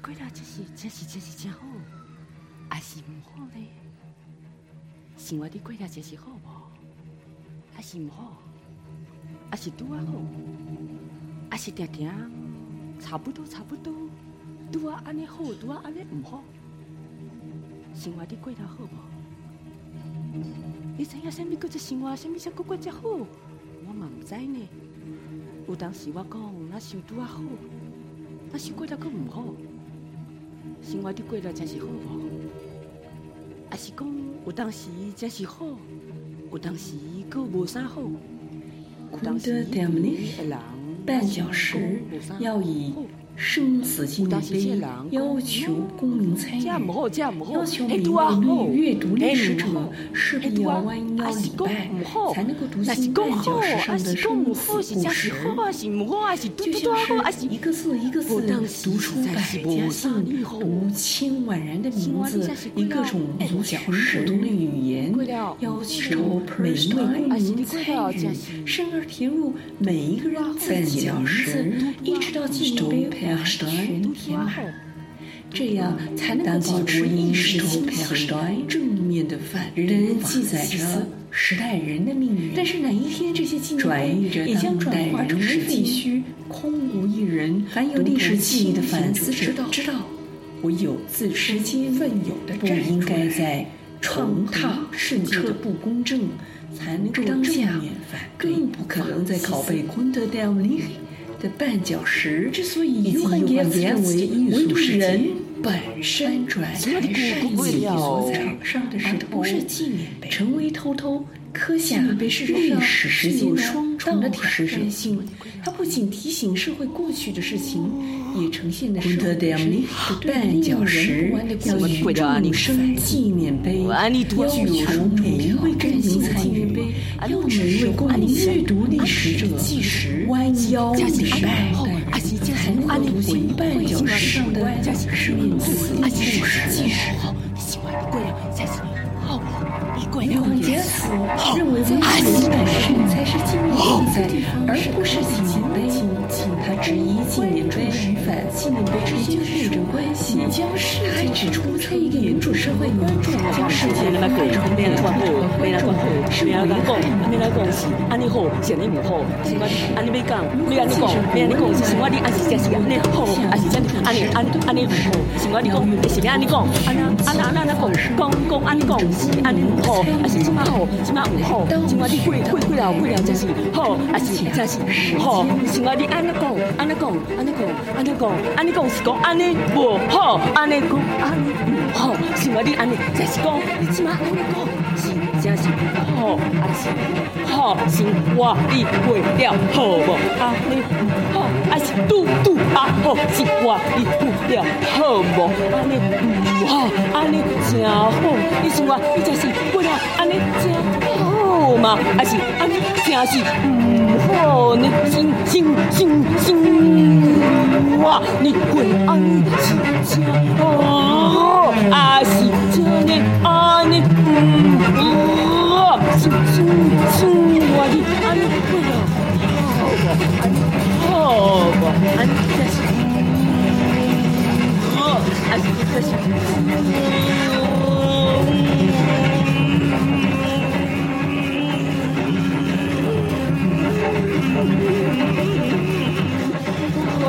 过了，这是这是这是真好，还是唔好呢？生活的过了，这是好不？还是唔好？还是拄啊好？还是定定差不多差不多？拄啊安尼好，拄啊安尼唔好？生活的过了好不？你知影什么叫做生活？什么叫过过才好？我嘛唔知呢。有当时我讲，那想拄啊好，那想过了阁唔好。生活的过了才是好无？还是讲有当时才是好，有当时佫无啥好？昆德·戴姆尼绊脚石要以。生死纪念碑要求公民参与，要求每位阅读历史者势必要弯腰礼拜，才能够读进绊脚石上的生死故事。就像一个字一个字读出百家姓，读千万人的名字，以各种族群不同的语言，要求每一位公民参与，生而填入每一个人自己的名字，一直到纪念碑。全天候，这样才能保持意识清晰、正面的反人记载着时代人的命运。但是哪一天这些纪念碑也将转化成废墟，空无一人。凡有历史记忆的反思者知道，唯有自时间奋勇的不应该在重踏世界的不公正，才能够正面反，更不可能在拷贝昆德戴姆尼的绊脚石之所以又换给分为艺术人本身转还是艺术场上的石头，不是纪念碑，成为偷偷刻下历史时间双重的挑战性。它不仅提醒社会过去的事情，也呈现的是昆德戴姆尼的绊脚石要与众生纪念碑，要求每一位公民参与，要每一位公民阅读历史者弯腰礼拜，才能够读进绊脚石上的故事。梁文杰认为，文学本身才是纪念碑的地方，而不是纪念碑。他只一纪念碑与反纪念碑之间是什么关系？他还指出，一个民主社会，关注将世界的大众面的关注，关注是唯一的。没来讲是安尼好，是安尼唔好，是我安尼没讲，没安尼讲，没安尼讲，是我的安是是安尼好，还是真安尼安安尼唔好，是我的讲，是安尼讲，安安安安安尼讲，讲讲安尼讲是安尼唔好。还是这么好，这么唔好，这么的贵贵贵了贵了，真是好，还是真是好，是我的安尼讲，安尼讲，安尼讲，安尼讲，安尼讲是讲安尼无好，安尼讲安尼不好，是我的安尼，真是讲，这么安尼讲是真是好，还是好，是我的贵了好不？安尼好，还是嘟嘟啊好，是我的贵了好无？安尼不好，安尼真好，你是我，你真是贵了。安尼真好嘛？还是安尼真是唔好呢？心心心心啊！你会安尼是真好，还是真呢？安尼唔好，心心心哇！你安尼会了好不？安尼好不？安尼真是唔好，还是真是。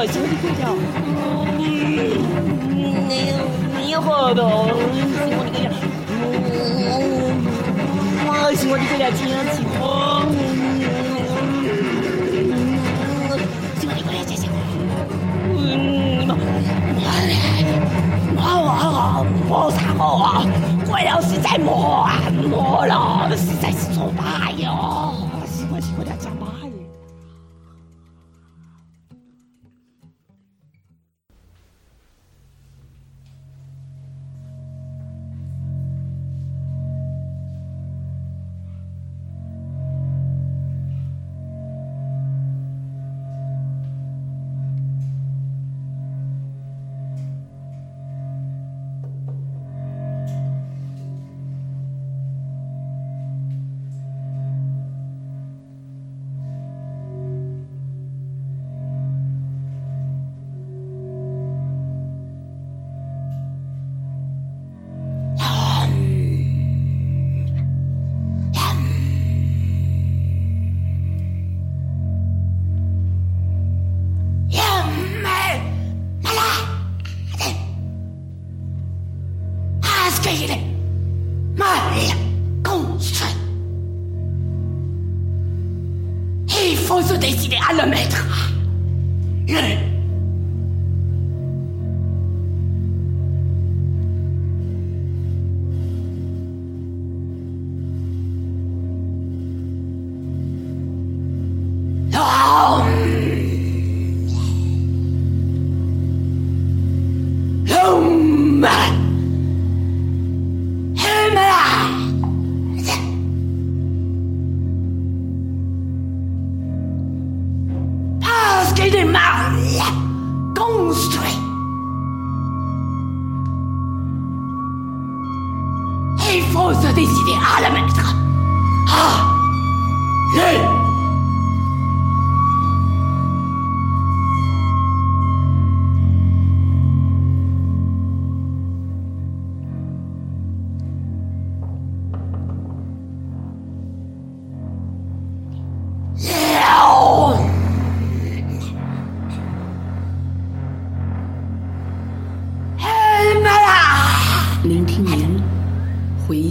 我兄弟快叫！你你你好的，兄弟快叫！我兄弟快叫！亲亲我！兄弟快叫！亲亲我！你们，我我我我啥好啊？为了实在磨啊磨了，实在是作罢 Get it!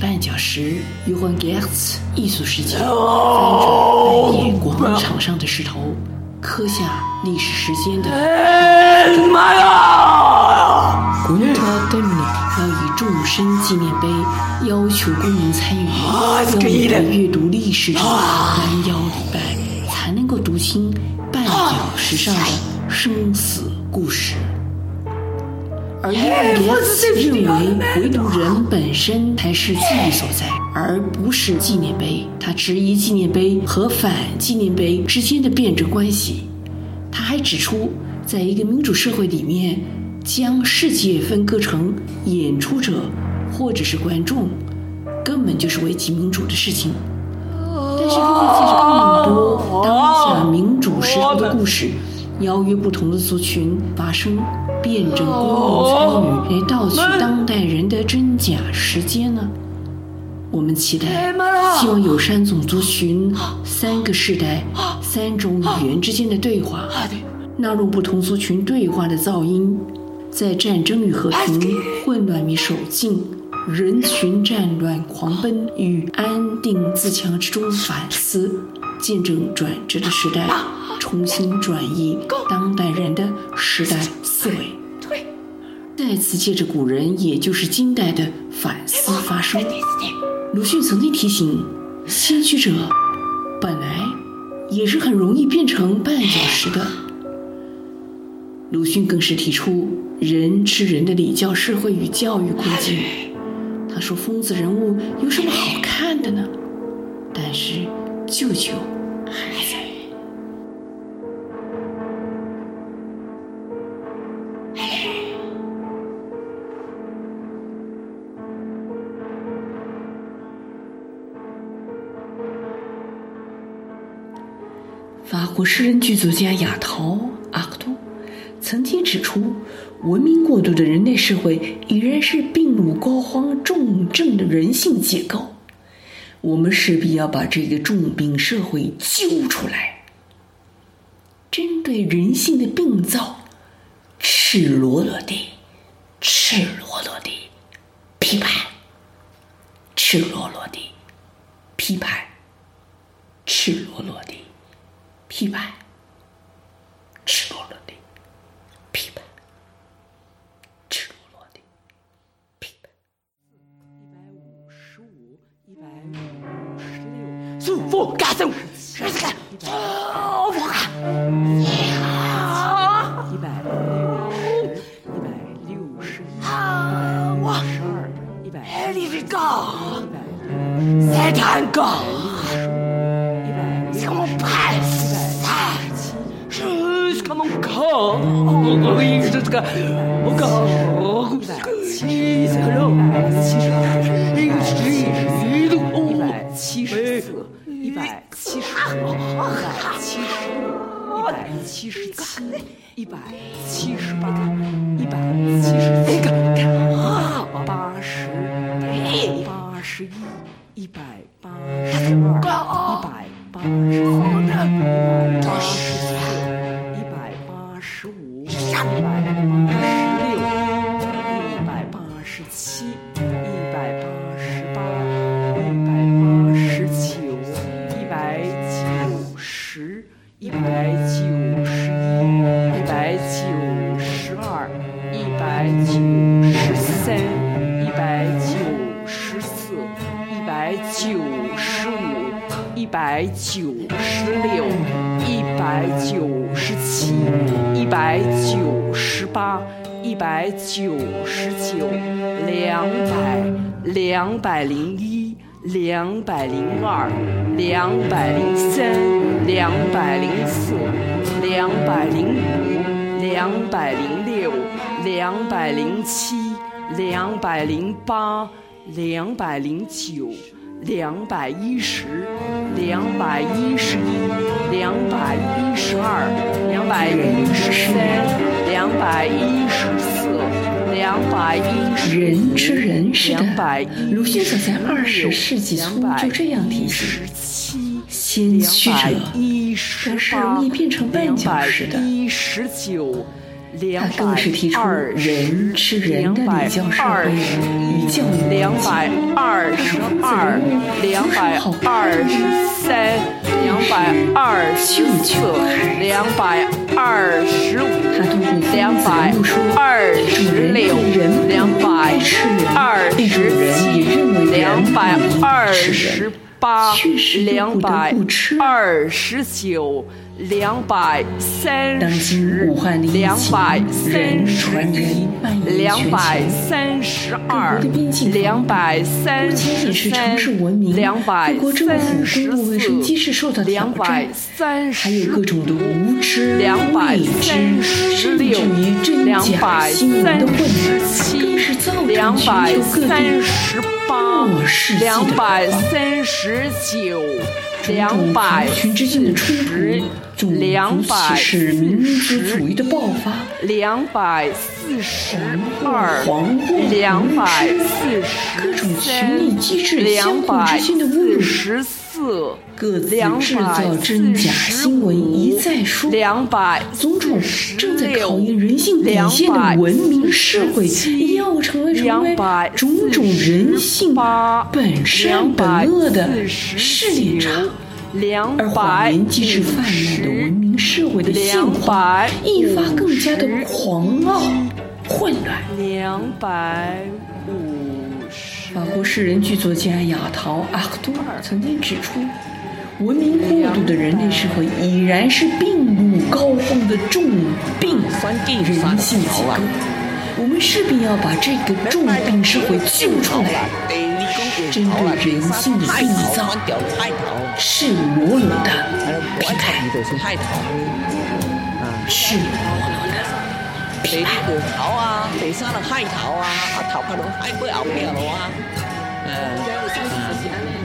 绊脚石与幻盖茨艺术世界翻转半夜广场上的石头，刻下历史时间的。妈呀 gunta damni！要以众生纪念碑要求公民参与，要以阅读历史的弯腰礼拜，才能够读清绊脚石上的生死故事。而因为列斯认为，唯独人本身才是记忆所在，而不是纪念碑。他质疑纪念碑和反纪念碑之间的辩证关系。他还指出，在一个民主社会里面。将世界分割成演出者或者是观众，根本就是危及民主的事情。但是，如果借着更多当下民主时候的故事，邀约不同的族群发声，辩证公民参与，来盗取当代人的真假时间呢？我们期待，希望有三种族群、三个世代、三种语言之间的对话，纳入不同族群对话的噪音。在战争与和平、混乱与守静、人群战乱狂奔与安定自强之中反思，见证转折的时代，重新转移当代人的时代思维。再次借着古人，也就是近代的反思发声。鲁迅曾经提醒：先驱者本来也是很容易变成绊脚石的。鲁迅更是提出“人吃人”的礼教社会与教育困境。他说：“疯子人物有什么好看的呢？”但是舅舅国诗人剧作家亚陶阿克多。曾经指出，文明过度的人类社会已然是病入膏肓、重症的人性结构。我们势必要把这个重病社会揪出来，针对人性的病灶，赤裸裸地、赤裸裸地批判，赤裸裸地批判，赤裸裸地批判，赤裸裸。我干什么？是这个，我干。一百六十五，一百六十一，我十二，一百六十高，一百三太高，我我我我这这个，我靠！七十六，七十二，一百七十一百七十四，一百七十五，一百七十六，一百七十七，一百七十八，一百七十七个，八十，八十一，一百八十二，一百八。百九十一，一百九十二，一百九十三，一百九十四，一百九十五，一百九十六，一百九十七，一百九十八，一百九十九，两百，两百零一，两百零二，两百零三，两百零四，两百零五，两百零六，两百零七，两百零八，两百零九，两百一十，两百一十一，两百一十二，两百一十三，两百一十四，人吃人是的两百，鲁迅早在二十六世纪初就这样提醒。七，先驱者总是容易变成绊脚石的。一十九，他更是提出人吃人的礼教社会与教育两百二十二，两百二十三，两百二十四，两百二十五，两百二十六，两百二十七，两百二十八，两百二十九。两百三十，两百三十一，两百三十二，两百三十三，两百三十四，两百三十五，两百三十六，两百三十七，两百三十八，两百三十九。两百四十，两百四十，两百四十二，两百四十三，两百四十四，两百造真假新闻一再说，两百种种正在考验人性底线的文明社会，要成为成为种种人性本善本恶的试炼场。而谎言机制泛滥的文明社会的现况，一发更加的狂傲、混乱。两百五十。法国诗人剧作家亚陶·阿克多尔曾经指出，文明过度的人类社会已然是病入膏肓的重病人性结构。我们势必要把这个重病社会救出来。针对人性的病灶，赤裸裸的批判，赤裸裸的批判。好啊，第三个海淘啊，啊头壳拢海不后边了啊，嗯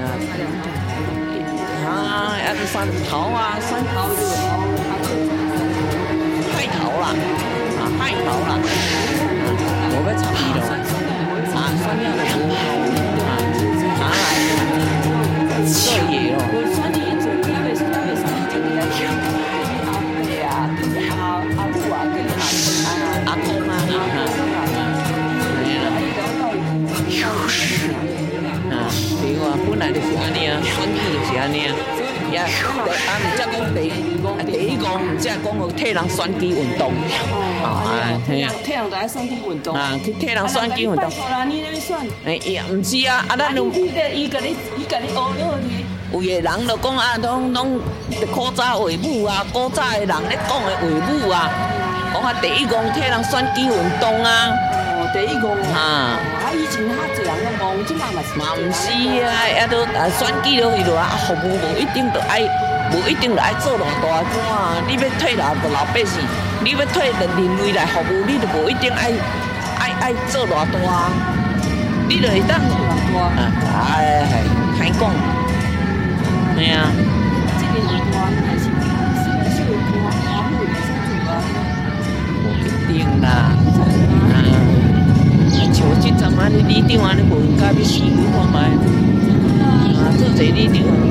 啊，啊，啊第三头啊，三头就海淘啦，啊海淘啦，我们差不多，啊，三样的。啊，讲唔只讲个替人选举运动，啊，系啊，替人来选举运动，啊，替人选举运动。哎，呀，唔是啊，啊，咱拢，伊甲你，伊甲你学了你。有个人就讲啊，拢拢古早话母啊，古早的人咧讲的话母啊，讲啊，第一讲替人选举运动啊。哦，第一讲。啊。啊，以前较济人拢讲，即嘛嘛是。嘛唔是啊，也都啊选举落去了啊，服务无一定都爱，不一定要做多大官你要退了老百姓你要退人人为来服务你都不一定爱爱爱做多大你就会当做多大哎呀嗨讲是啊这个是是不一定啦啊就这张啊你你就啊你不应该不喜我吗啊这你就